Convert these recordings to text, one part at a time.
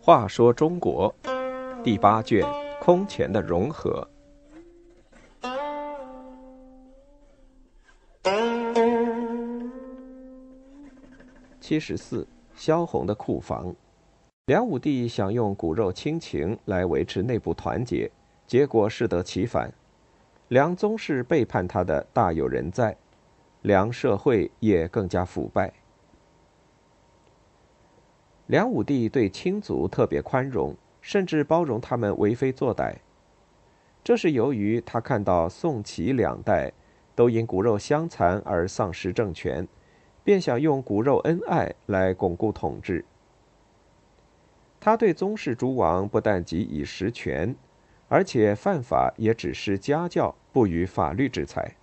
话说中国第八卷空前的融合。七十四，萧红的库房。梁武帝想用骨肉亲情来维持内部团结，结果适得其反。梁宗室背叛他的大有人在，梁社会也更加腐败。梁武帝对亲族特别宽容，甚至包容他们为非作歹。这是由于他看到宋齐两代都因骨肉相残而丧失政权，便想用骨肉恩爱来巩固统治。他对宗室诸王不但给以实权，而且犯法也只是家教，不予法律制裁。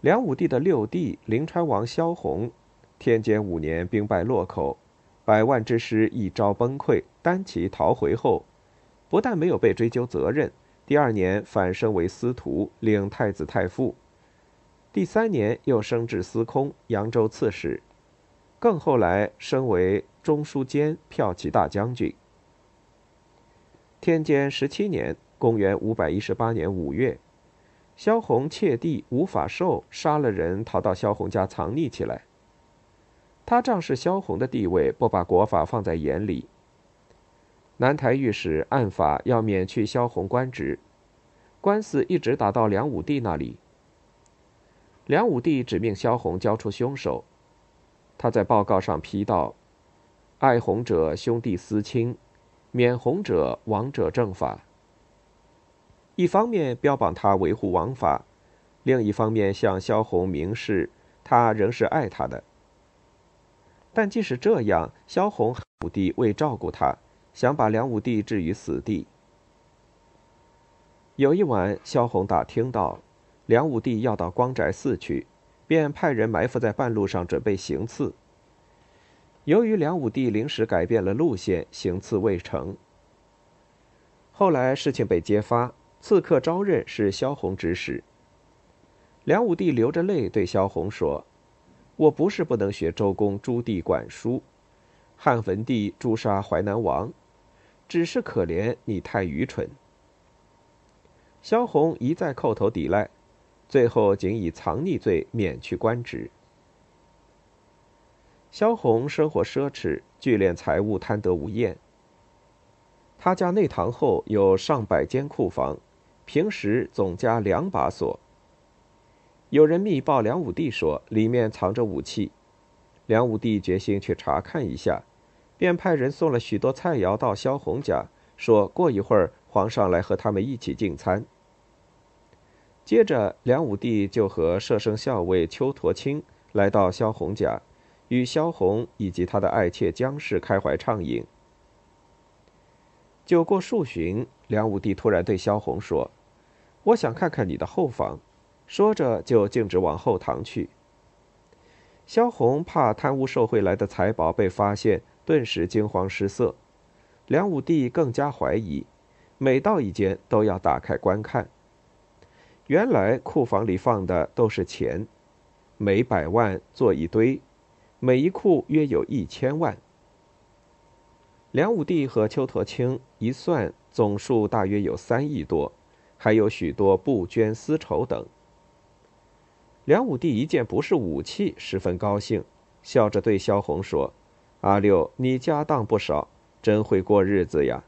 梁武帝的六弟临川王萧红。天监五年，兵败洛口，百万之师一朝崩溃，单骑逃回后，不但没有被追究责任，第二年反升为司徒，领太子太傅，第三年又升至司空、扬州刺史，更后来升为中书监、骠骑大将军。天监十七年（公元五百一十八年五月），萧红窃地吴法寿杀了人，逃到萧红家藏匿起来。他仗势萧红的地位，不把国法放在眼里。南台御史按法要免去萧红官职，官司一直打到梁武帝那里。梁武帝指命萧红交出凶手。他在报告上批道：“爱红者兄弟私亲，免红者王者正法。”一方面标榜他维护王法，另一方面向萧红明示他仍是爱他的。但即使这样，萧红武帝为照顾他，想把梁武帝置于死地。有一晚，萧红打听到梁武帝要到光宅寺去，便派人埋伏在半路上准备行刺。由于梁武帝临时改变了路线，行刺未成。后来事情被揭发，刺客招认是萧红指使。梁武帝流着泪对萧红说。我不是不能学周公朱棣管书，汉文帝诛杀淮南王，只是可怜你太愚蠢。萧红一再叩头抵赖，最后仅以藏匿罪免去官职。萧红生活奢侈，聚敛财物，贪得无厌。他家内堂后有上百间库房，平时总加两把锁。有人密报梁武帝说里面藏着武器，梁武帝决心去查看一下，便派人送了许多菜肴到萧红家，说过一会儿皇上来和他们一起进餐。接着，梁武帝就和摄生校尉邱陀卿来到萧红家，与萧红以及他的爱妾江氏开怀畅饮。酒过数巡，梁武帝突然对萧红说：“我想看看你的后房。”说着，就径直往后堂去。萧红怕贪污受贿来的财宝被发现，顿时惊慌失色。梁武帝更加怀疑，每到一间都要打开观看。原来库房里放的都是钱，每百万做一堆，每一库约有一千万。梁武帝和邱陀卿一算，总数大约有三亿多，还有许多布绢丝绸等。梁武帝一见不是武器，十分高兴，笑着对萧红说：“阿六，你家当不少，真会过日子呀。”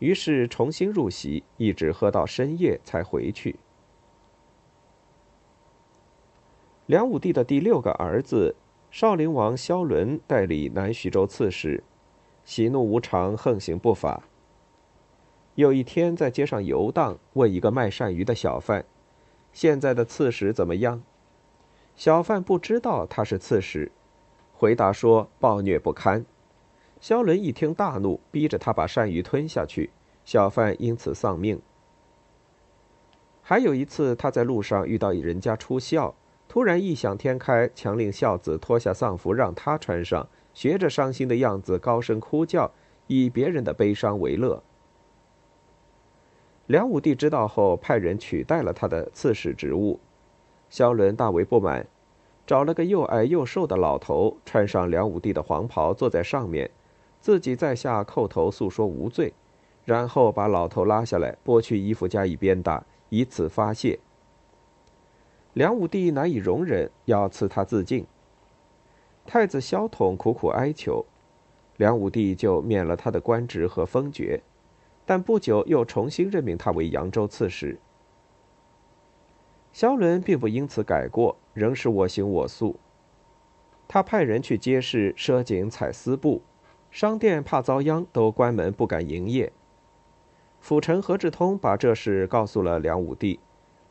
于是重新入席，一直喝到深夜才回去。梁武帝的第六个儿子少陵王萧伦代理南徐州刺史，喜怒无常，横行不法。有一天在街上游荡，问一个卖鳝鱼的小贩：“现在的刺史怎么样？”小贩不知道他是刺史，回答说暴虐不堪。萧伦一听大怒，逼着他把鳝鱼吞下去，小贩因此丧命。还有一次，他在路上遇到人家出孝，突然异想天开，强令孝子脱下丧服让他穿上，学着伤心的样子高声哭叫，以别人的悲伤为乐。梁武帝知道后，派人取代了他的刺史职务。萧伦大为不满，找了个又矮又瘦的老头，穿上梁武帝的黄袍，坐在上面，自己在下叩头诉说无罪，然后把老头拉下来，剥去衣服加以鞭打，以此发泄。梁武帝难以容忍，要赐他自尽。太子萧统苦苦哀求，梁武帝就免了他的官职和封爵，但不久又重新任命他为扬州刺史。萧伦并不因此改过，仍是我行我素。他派人去街市赊锦采丝布，商店怕遭殃，都关门不敢营业。辅臣何志通把这事告诉了梁武帝，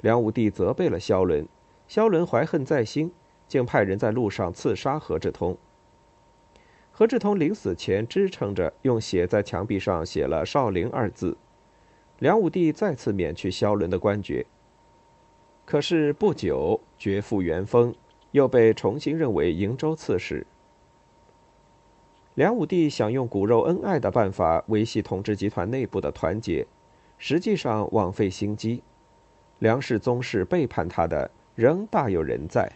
梁武帝责备了萧伦，萧伦怀恨在心。竟派人在路上刺杀何志通。何志通临死前支撑着，用血在墙壁上写了“少陵”二字。梁武帝再次免去萧伦的官爵。可是不久，爵复原封，又被重新认为瀛州刺史。梁武帝想用骨肉恩爱的办法维系统治集团内部的团结，实际上枉费心机。梁氏宗室背叛他的，仍大有人在。